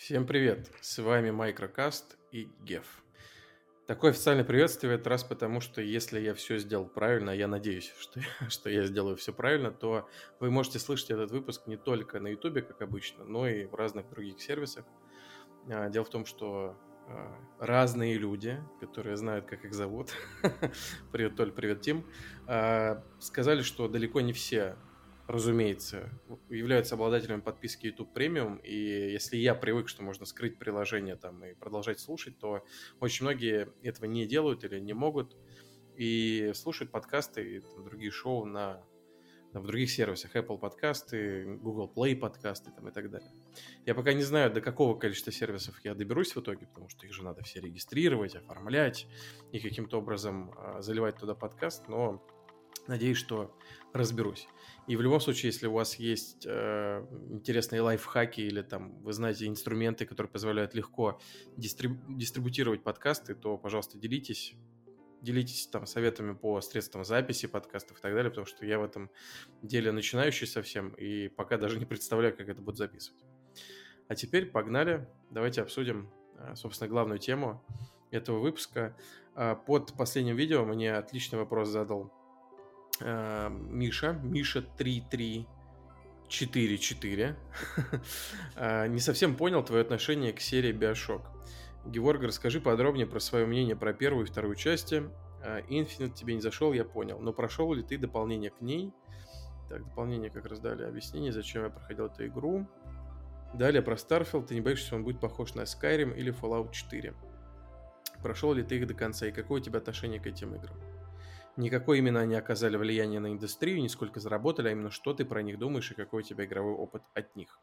Всем привет! С вами Microcast и Геф. Такое официальное приветствие в этот раз, потому что если я все сделал правильно, я надеюсь, что, что я сделаю все правильно, то вы можете слышать этот выпуск не только на YouTube, как обычно, но и в разных других сервисах. А, дело в том, что а, разные люди, которые знают, как их зовут, привет, Толь, привет, Тим, а, сказали, что далеко не все разумеется, являются обладателями подписки YouTube Premium, и если я привык, что можно скрыть приложение там и продолжать слушать, то очень многие этого не делают или не могут, и слушают подкасты и там, другие шоу на, в других сервисах, Apple подкасты, Google Play подкасты там, и так далее. Я пока не знаю, до какого количества сервисов я доберусь в итоге, потому что их же надо все регистрировать, оформлять и каким-то образом а, заливать туда подкаст, но надеюсь, что разберусь. И в любом случае, если у вас есть э, интересные лайфхаки или там вы знаете инструменты, которые позволяют легко дистриб- дистрибутировать подкасты, то, пожалуйста, делитесь. Делитесь там советами по средствам записи подкастов и так далее, потому что я в этом деле начинающий совсем и пока даже не представляю, как это будет записывать. А теперь погнали, давайте обсудим, э, собственно, главную тему этого выпуска. Э, под последним видео мне отличный вопрос задал э, Миша, Миша 3344. э, не совсем понял твое отношение к серии Bioshock. Георг, расскажи подробнее про свое мнение про первую и вторую части. Э, Infinite тебе не зашел, я понял. Но прошел ли ты дополнение к ней? Так, дополнение как раз дали объяснение, зачем я проходил эту игру. Далее про Starfield. Ты не боишься, что он будет похож на Skyrim или Fallout 4? Прошел ли ты их до конца и какое у тебя отношение к этим играм? Никакой именно они оказали влияние на индустрию, не сколько заработали, а именно что ты про них думаешь и какой у тебя игровой опыт от них.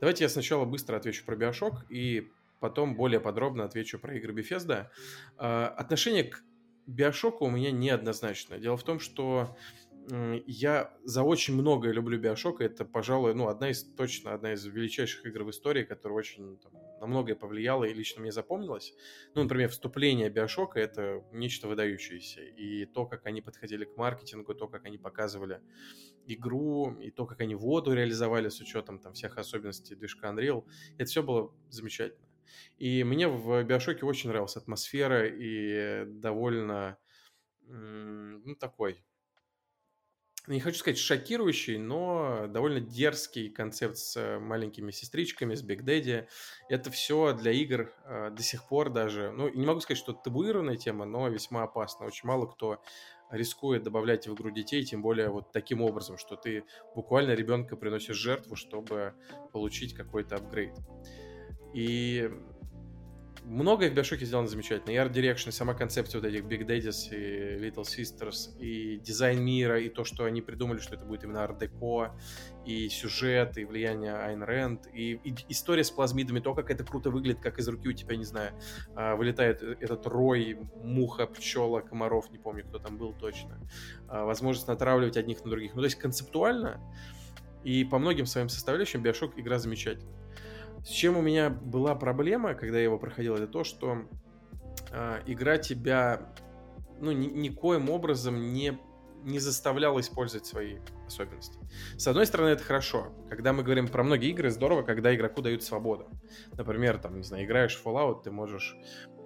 Давайте я сначала быстро отвечу про Bioshock и потом более подробно отвечу про игры Bethesda. Отношение к Bioshock у меня неоднозначно. Дело в том, что я за очень многое люблю Биошок. Это, пожалуй, ну, одна из, точно одна из величайших игр в истории, которая очень там, на многое повлияла и лично мне запомнилась. Ну, например, вступление Биошока — это нечто выдающееся. И то, как они подходили к маркетингу, то, как они показывали игру, и то, как они воду реализовали с учетом там всех особенностей движка Unreal, это все было замечательно. И мне в Биошоке очень нравилась атмосфера и довольно, ну, такой не хочу сказать шокирующий, но довольно дерзкий концепт с маленькими сестричками, с Big Daddy. Это все для игр э, до сих пор даже, ну, не могу сказать, что табуированная тема, но весьма опасно. Очень мало кто рискует добавлять в игру детей, тем более вот таким образом, что ты буквально ребенка приносишь жертву, чтобы получить какой-то апгрейд. И многое в Биошоке сделано замечательно. И Art Direction, и сама концепция вот этих Big Daddies и Little Sisters, и дизайн мира, и то, что они придумали, что это будет именно Deco, и сюжет, и влияние Айн Рэнд, и, и история с плазмидами, то, как это круто выглядит, как из руки у тебя, не знаю, а, вылетает этот рой, муха, пчела, комаров, не помню, кто там был точно. А, возможность натравливать одних на других. Ну, то есть концептуально и по многим своим составляющим Биошок игра замечательная. С чем у меня была проблема, когда я его проходил, это то, что э, игра тебя, ну, ни, никоим образом не, не заставляла использовать свои особенности. С одной стороны, это хорошо. Когда мы говорим про многие игры, здорово, когда игроку дают свободу. Например, там, не знаю, играешь в Fallout, ты можешь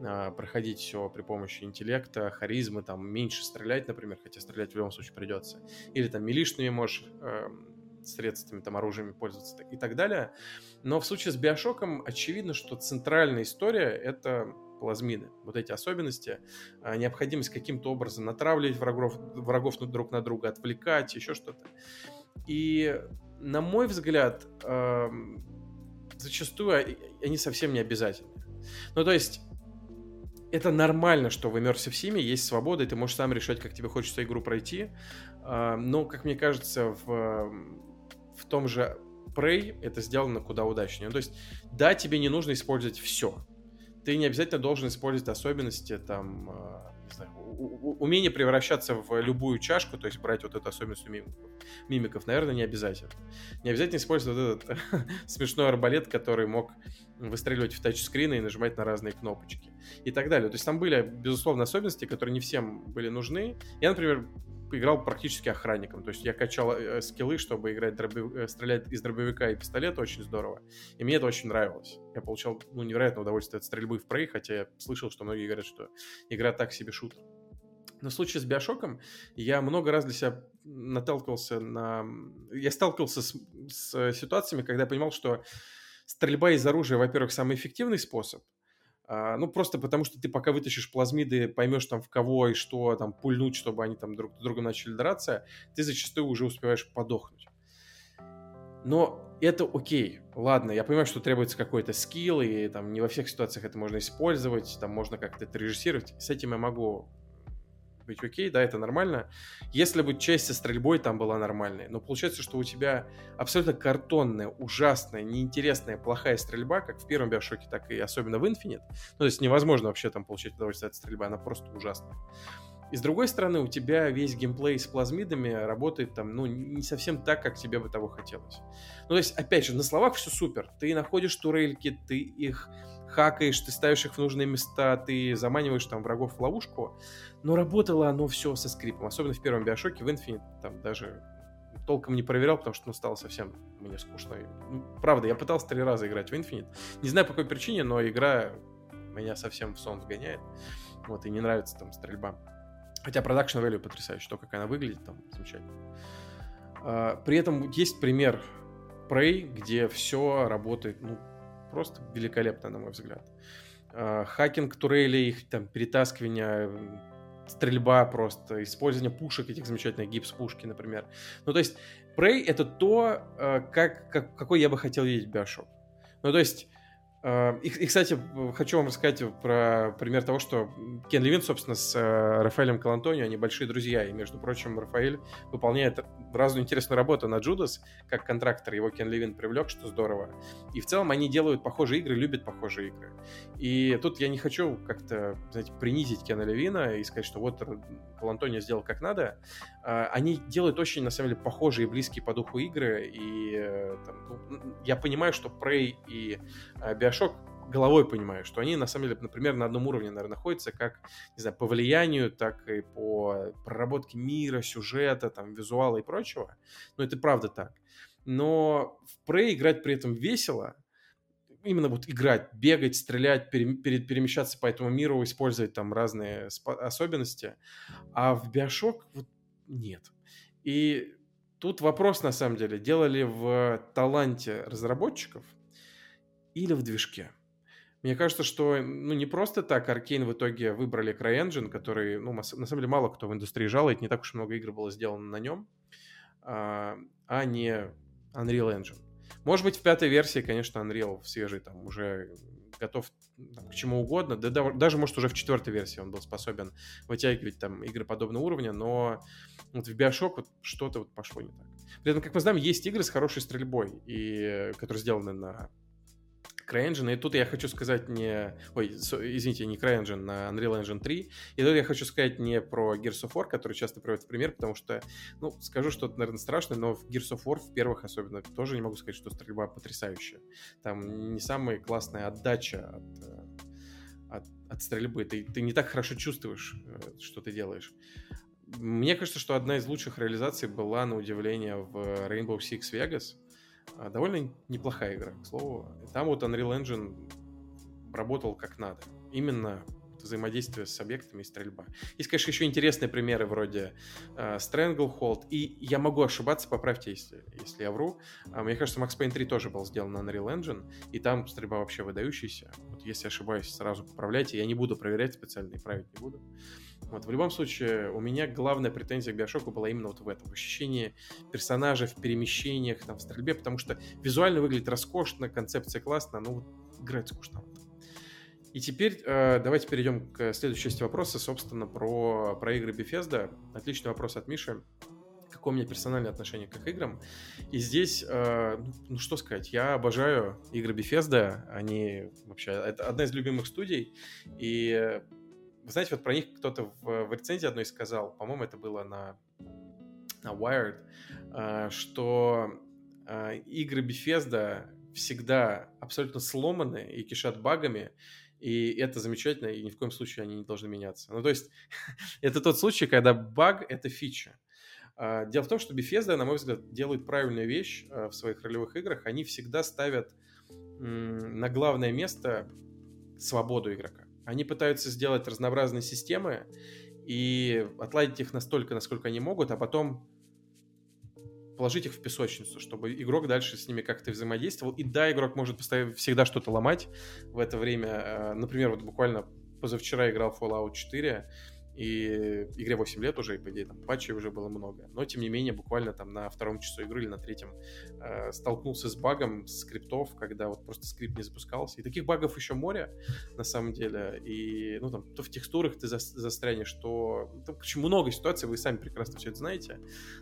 э, проходить все при помощи интеллекта, харизмы, там, меньше стрелять, например, хотя стрелять в любом случае придется. Или там милишными можешь э, средствами, там, оружиями пользоваться и так далее. Но в случае с Биошоком очевидно, что центральная история — это плазмиды. Вот эти особенности, а, необходимость каким-то образом натравливать врагов, врагов друг на друга, отвлекать, еще что-то. И, на мой взгляд, зачастую они совсем не обязательны. Ну, то есть, это нормально, что в Immersive Sim есть свобода, и ты можешь сам решать, как тебе хочется игру пройти. Но, как мне кажется, в в том же Prey это сделано куда удачнее. Ну, то есть, да, тебе не нужно использовать все. Ты не обязательно должен использовать особенности, там, э, не знаю, умение превращаться в любую чашку, то есть брать вот эту особенность мимиков. Мимиков, наверное, не обязательно. Не обязательно использовать вот этот смешной арбалет, который мог выстреливать в тачскрины и нажимать на разные кнопочки и так далее. То есть там были, безусловно, особенности, которые не всем были нужны. Я, например, играл практически охранником. То есть я качал э, скиллы, чтобы играть дробив... Э, стрелять из дробовика и пистолета очень здорово. И мне это очень нравилось. Я получал ну, невероятное удовольствие от стрельбы в Prey, хотя я слышал, что многие говорят, что игра так себе шутер. Но в случае с Биошоком я много раз для себя наталкивался на... Я сталкивался с, с ситуациями, когда я понимал, что стрельба из оружия, во-первых, самый эффективный способ, ну, просто потому что ты пока вытащишь плазмиды, поймешь там в кого и что там пульнуть, чтобы они там друг с другом начали драться, ты зачастую уже успеваешь подохнуть. Но это окей. Ладно, я понимаю, что требуется какой-то скилл, и там не во всех ситуациях это можно использовать, там можно как-то это режиссировать. С этим я могу быть окей, да, это нормально. Если бы часть со стрельбой там была нормальной. Но получается, что у тебя абсолютно картонная, ужасная, неинтересная, плохая стрельба, как в первом Биошоке, так и особенно в Infinite. Ну, то есть невозможно вообще там получить удовольствие от стрельбы, она просто ужасная. И с другой стороны, у тебя весь геймплей с плазмидами работает там, ну, не совсем так, как тебе бы того хотелось. Ну, то есть, опять же, на словах все супер. Ты находишь турельки, ты их хакаешь, ты ставишь их в нужные места, ты заманиваешь там врагов в ловушку, но работало оно все со скрипом, особенно в первом Биошоке, в Infinite, там даже толком не проверял, потому что ну, стало совсем мне скучно. Ну, правда, я пытался три раза играть в Infinite. Не знаю по какой причине, но игра меня совсем в сон вгоняет. Вот, и не нравится там стрельба. Хотя продакшн value потрясающий, то, как она выглядит, там замечательно. А, при этом есть пример Prey, где все работает, ну, просто великолепно, на мой взгляд. А, хакинг турелей, их там перетаскивание, стрельба просто, использование пушек, этих замечательных гипс-пушки, например. Ну, то есть, Prey — это то, а, как, как, какой я бы хотел видеть Bioshock. Ну, то есть, и, и, кстати, хочу вам рассказать про пример того, что Кен Левин, собственно, с э, Рафаэлем Калантонио, они большие друзья. И, между прочим, Рафаэль выполняет разную интересную работу на Джудас, как контрактор. Его Кен Левин привлек, что здорово. И в целом они делают похожие игры, любят похожие игры. И тут я не хочу как-то, знаете, принизить Кена Левина и сказать, что вот Калантонио сделал как надо. А, они делают очень, на самом деле, похожие и близкие по духу игры. И э, там, ну, я понимаю, что Prey и Bioshock головой понимаю, что они, на самом деле, например, на одном уровне, наверное, находятся как, не знаю, по влиянию, так и по проработке мира, сюжета, там, визуала и прочего. Но это правда так. Но в Prey играть при этом весело, именно вот играть, бегать, стрелять, пере, пере, перемещаться по этому миру, использовать там разные особенности. А в Bioshock вот нет. И тут вопрос, на самом деле, делали в таланте разработчиков или в движке. Мне кажется, что ну, не просто так Arkane в итоге выбрали CryEngine, который, ну, на самом деле, мало кто в индустрии жалует, не так уж много игр было сделано на нем, а, а не Unreal Engine. Может быть, в пятой версии, конечно, Unreal в свежий там уже готов там, к чему угодно. Да, даже, может, уже в четвертой версии он был способен вытягивать там игры подобного уровня, но вот в Bioshock вот что-то вот пошло не так. При этом, как мы знаем, есть игры с хорошей стрельбой, и, которые сделаны на CryEngine. И тут я хочу сказать не... Ой, извините, не CryEngine, на Unreal Engine 3. И тут я хочу сказать не про Gears of War, который часто приводит в пример, потому что, ну, скажу что-то, наверное, страшное, но в Gears of War в первых особенно тоже не могу сказать, что стрельба потрясающая. Там не самая классная отдача от, э, от, от стрельбы. Ты, ты не так хорошо чувствуешь, э, что ты делаешь. Мне кажется, что одна из лучших реализаций была, на удивление, в Rainbow Six Vegas — а, довольно неплохая игра, к слову. Там вот Unreal Engine работал как надо. Именно взаимодействие с объектами и стрельба. Есть, конечно, еще интересные примеры вроде э, Stranglehold, и я могу ошибаться, поправьте, если, если я вру. А, мне кажется, Max Payne 3 тоже был сделан на Unreal Engine, и там стрельба вообще выдающаяся. Вот если ошибаюсь, сразу поправляйте. Я не буду проверять специально и править не буду. Вот, в любом случае, у меня главная претензия к Биошоку была именно вот в этом. В ощущении персонажей, в перемещениях, там, в стрельбе, потому что визуально выглядит роскошно, концепция классная, но вот играть скучно. И теперь э, давайте перейдем к следующей части вопроса, собственно, про, про игры Bethesda. Отличный вопрос от Миши. Какое у меня персональное отношение к их играм? И здесь, э, ну, что сказать, я обожаю игры Bethesda. Они вообще, это одна из любимых студий. И вы знаете, вот про них кто-то в, в рецензии одной сказал, по-моему, это было на, на Wired, э, что э, игры Bethesda всегда абсолютно сломаны и кишат багами, И это замечательно, и ни в коем случае они не должны меняться. Ну, то есть, это тот случай, когда баг — это фича. А, дело в том, что Bethesda, на мой взгляд, делает правильную вещь а, в своих ролевых играх. Они всегда ставят на главное место свободу игрока. Они пытаются сделать разнообразные системы и отладить их настолько, насколько они могут, а потом положить их в песочницу, чтобы игрок дальше с ними как-то взаимодействовал. И да, игрок может постоянно всегда что-то ломать в это время. Э, например, вот буквально позавчера играл Fallout 4, и игре 8 лет уже, и, по идее, там патчей уже было много. Но, тем не менее, буквально там на втором часу игры или на третьем э, столкнулся с багом скриптов, когда вот просто скрипт не запускался. И таких багов еще море, на самом деле. И, ну, там, то в текстурах ты за, застрянешь, то... Ну, там, короче, много ситуаций, вы сами прекрасно все это знаете.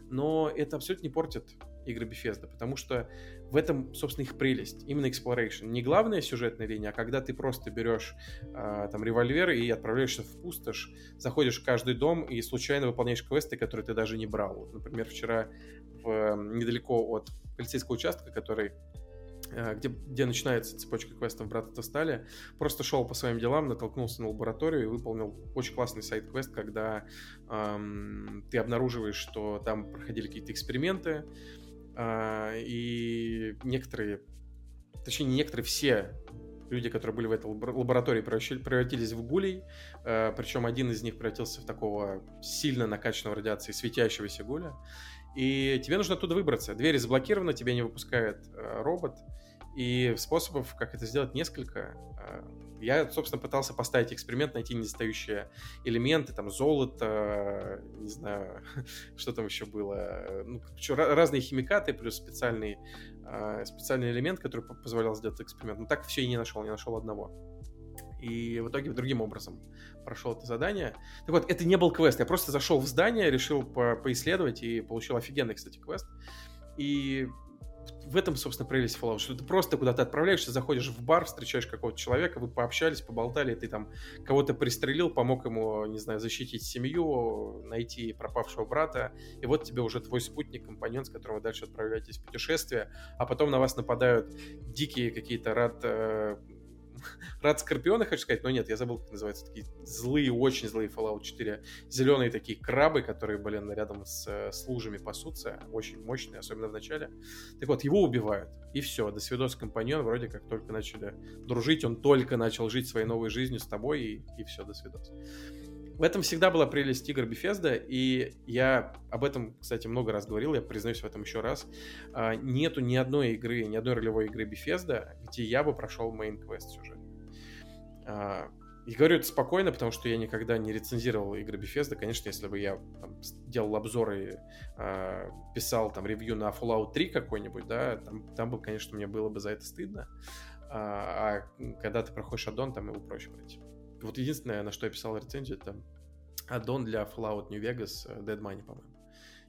Но это абсолютно не портит игры Bethesda, потому что в этом, собственно, их прелесть. Именно exploration. Не главная сюжетная линия, а когда ты просто берешь э, там револьвер и отправляешься в пустошь, заходишь в каждый дом и случайно выполняешь квесты, которые ты даже не брал. Вот, например, вчера в, недалеко от полицейского участка, который где, где начинается цепочка квестов Брата Тостали, просто шел по своим делам, натолкнулся на лабораторию и выполнил очень классный сайт-квест, когда эм, ты обнаруживаешь, что там проходили какие-то эксперименты, а, и некоторые, точнее, не некоторые, все люди, которые были в этой лаборатории, превратились в гулей. А, Причем один из них превратился в такого сильно накачанного радиацией светящегося гуля. И тебе нужно оттуда выбраться. Двери заблокированы, тебя не выпускает а, робот. И способов, как это сделать, несколько. Я, собственно, пытался поставить эксперимент, найти недостающие элементы, там, золото, не знаю, что там еще было. Ну, разные химикаты, плюс специальный, а, специальный элемент, который позволял сделать эксперимент. Но так все и не нашел, не нашел одного. И в итоге другим образом прошел это задание. Так вот, это не был квест. Я просто зашел в здание, решил по поисследовать и получил офигенный, кстати, квест. И в этом, собственно, прелесть Fallout, что ты просто куда-то отправляешься, заходишь в бар, встречаешь какого-то человека, вы пообщались, поболтали, ты там кого-то пристрелил, помог ему, не знаю, защитить семью, найти пропавшего брата, и вот тебе уже твой спутник, компаньон, с которым вы дальше отправляетесь в путешествие, а потом на вас нападают дикие какие-то рад э, Рад Скорпиона, хочу сказать, но нет, я забыл, как называются, такие злые, очень злые Fallout 4, зеленые такие крабы, которые, блин, рядом с, с лужами пасутся, очень мощные, особенно в начале. Так вот, его убивают, и все, до свидос компаньон, вроде как только начали дружить, он только начал жить своей новой жизнью с тобой, и, и все, до свидос. В этом всегда была прелесть игр Bethesda, и я об этом, кстати, много раз говорил, я признаюсь в этом еще раз. А, нету ни одной игры, ни одной ролевой игры Bethesda, где я бы прошел quest сюжет. А, и говорю это спокойно, потому что я никогда не рецензировал игры Bethesda. Конечно, если бы я там, делал обзоры, э, писал там ревью на Fallout 3 какой-нибудь, да, там, там бы, конечно, мне было бы за это стыдно. А, а когда ты проходишь аддон, там его проще пройти. Вот единственное, на что я писал рецензию, это аддон для Fallout New Vegas э, Dead Money, по-моему.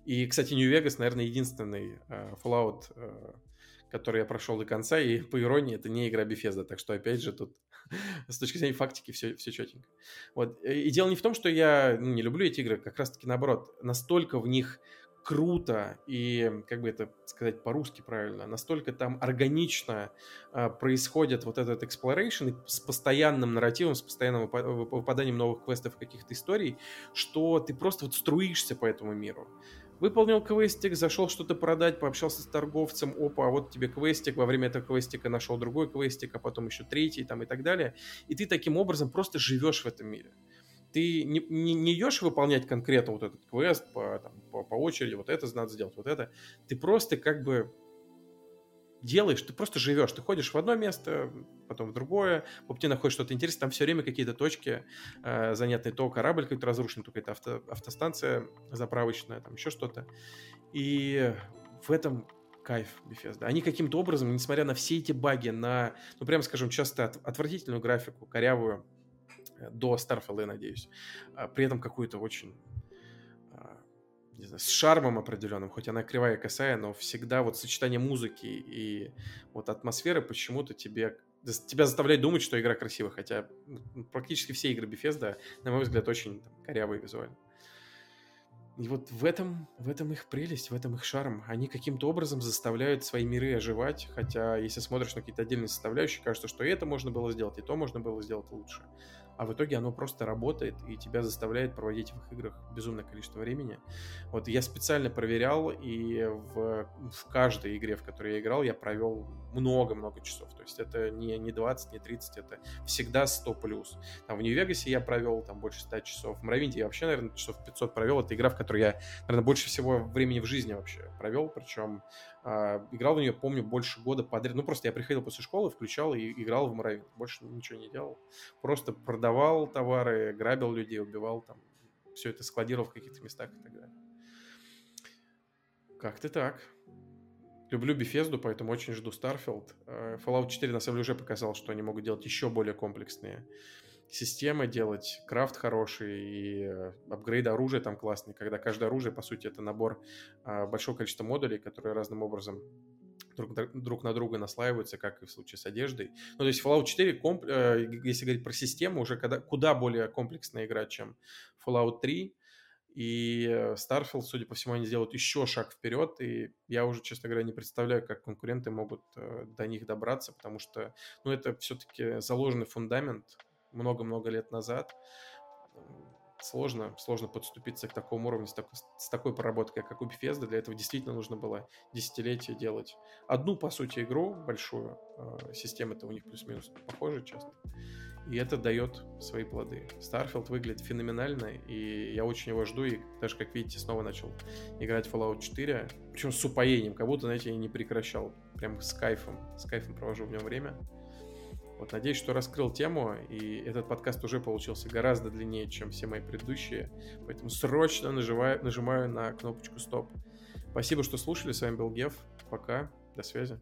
И, кстати, New Vegas, наверное, единственный uh, Fallout, uh, который я прошел до конца, и, по иронии, это не игра Bethesda, так что, опять же, тут с точки зрения фактики все, все четенько. Вот. И дело не в том, что я ну, не люблю эти игры, как раз-таки наоборот. Настолько в них круто и, как бы это сказать по-русски правильно, настолько там органично э, происходит вот этот exploration с постоянным нарративом, с постоянным выпаданием новых квестов, каких-то историй, что ты просто вот струишься по этому миру. Выполнил квестик, зашел что-то продать, пообщался с торговцем, опа, а вот тебе квестик, во время этого квестика нашел другой квестик, а потом еще третий там и так далее. И ты таким образом просто живешь в этом мире ты не, не, не идешь выполнять конкретно вот этот квест по, там, по, по очереди, вот это надо сделать, вот это. Ты просто как бы делаешь, ты просто живешь. Ты ходишь в одно место, потом в другое, по пути находишь что-то интересное, там все время какие-то точки э, занятные. То корабль какой-то разрушен, то какая-то авто, автостанция заправочная, там еще что-то. И в этом кайф Bethesda. Они каким-то образом, несмотря на все эти баги, на, ну, прямо скажем, часто от, отвратительную графику, корявую, до Starfield, надеюсь. А при этом какую-то очень а, не знаю, с шармом определенным, хоть она кривая и косая, но всегда вот сочетание музыки и вот атмосферы почему-то тебе тебя заставляет думать, что игра красивая, хотя практически все игры Bethesda, на мой взгляд, очень там, корявые визуально. И вот в этом, в этом их прелесть, в этом их шарм. Они каким-то образом заставляют свои миры оживать, хотя если смотришь на какие-то отдельные составляющие, кажется, что и это можно было сделать, и то можно было сделать лучше а в итоге оно просто работает и тебя заставляет проводить в их играх безумное количество времени. Вот я специально проверял, и в, в каждой игре, в которой я играл, я провел много-много часов. То есть это не, не 20, не 30, это всегда 100 плюс. Там в Нью-Вегасе я провел там больше 100 часов. В Моровинде я вообще, наверное, часов 500 провел. Это игра, в которой я, наверное, больше всего времени в жизни вообще провел. Причем а, играл в нее, помню, больше года подряд. Ну, просто я приходил после школы, включал и играл в Моровин. Больше ничего не делал. Просто продавал товары, грабил людей, убивал там. Все это складировал в каких-то местах и так далее. Как-то так. Люблю Bethesda, поэтому очень жду Starfield. А, Fallout 4 на самом деле уже показал, что они могут делать еще более комплексные системы делать, крафт хороший и э, апгрейд оружия там классный, когда каждое оружие, по сути, это набор а, большого количества модулей, которые разным образом друг, друг на друга наслаиваются, как и в случае с одеждой. Ну, то есть Fallout 4, комп, э, если говорить про систему, уже когда, куда более комплексная игра, чем Fallout 3. И э, Starfield, судя по всему, они сделают еще шаг вперед, и я уже, честно говоря, не представляю, как конкуренты могут до них добраться, потому что, ну, это все-таки заложенный фундамент много-много лет назад. Сложно, сложно подступиться к такому уровню с такой, с такой проработкой, как у Bethesda. Для этого действительно нужно было десятилетия делать одну, по сути, игру большую. А, системы-то у них плюс-минус похожи часто. И это дает свои плоды. Starfield выглядит феноменально, и я очень его жду, и даже, как видите, снова начал играть Fallout 4, причем с упоением, как будто, знаете, я не прекращал. Прям с кайфом, с кайфом провожу в нем время. Вот надеюсь, что раскрыл тему, и этот подкаст уже получился гораздо длиннее, чем все мои предыдущие. Поэтому срочно нажимаю, нажимаю на кнопочку стоп. Спасибо, что слушали. С вами был Гев. Пока. До связи.